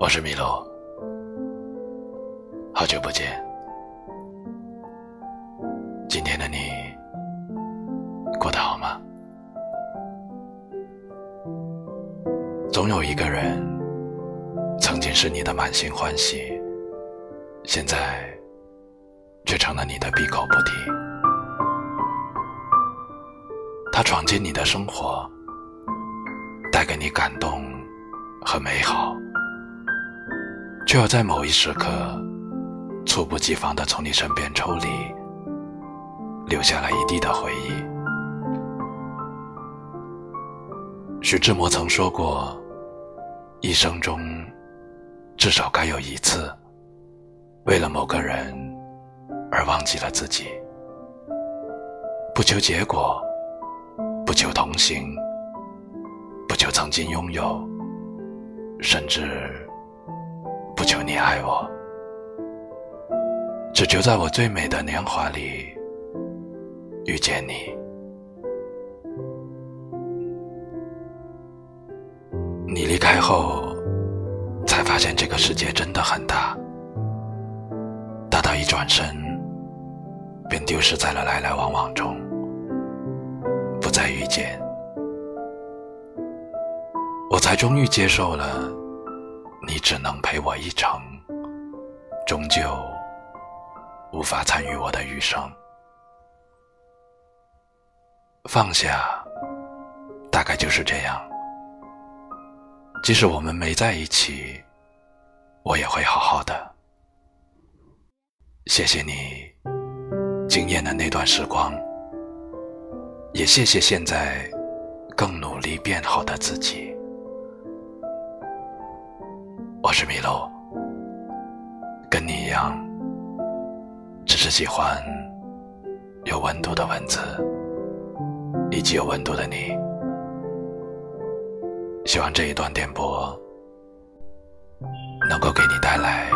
我是米洛，好久不见。今天的你过得好吗？总有一个人，曾经是你的满心欢喜，现在却成了你的闭口不提。他闯进你的生活，带给你感动和美好。却又在某一时刻，猝不及防地从你身边抽离，留下了一地的回忆。徐志摩曾说过：“一生中，至少该有一次，为了某个人而忘记了自己，不求结果，不求同行，不求曾经拥有，甚至……”求你爱我，只求在我最美的年华里遇见你。你离开后，才发现这个世界真的很大，大到一转身便丢失在了来来往往中，不再遇见。我才终于接受了。只能陪我一程，终究无法参与我的余生。放下，大概就是这样。即使我们没在一起，我也会好好的。谢谢你惊艳的那段时光，也谢谢现在更努力变好的自己。我是米露，跟你一样，只是喜欢有温度的文字，以及有温度的你。希望这一段电波能够给你带来。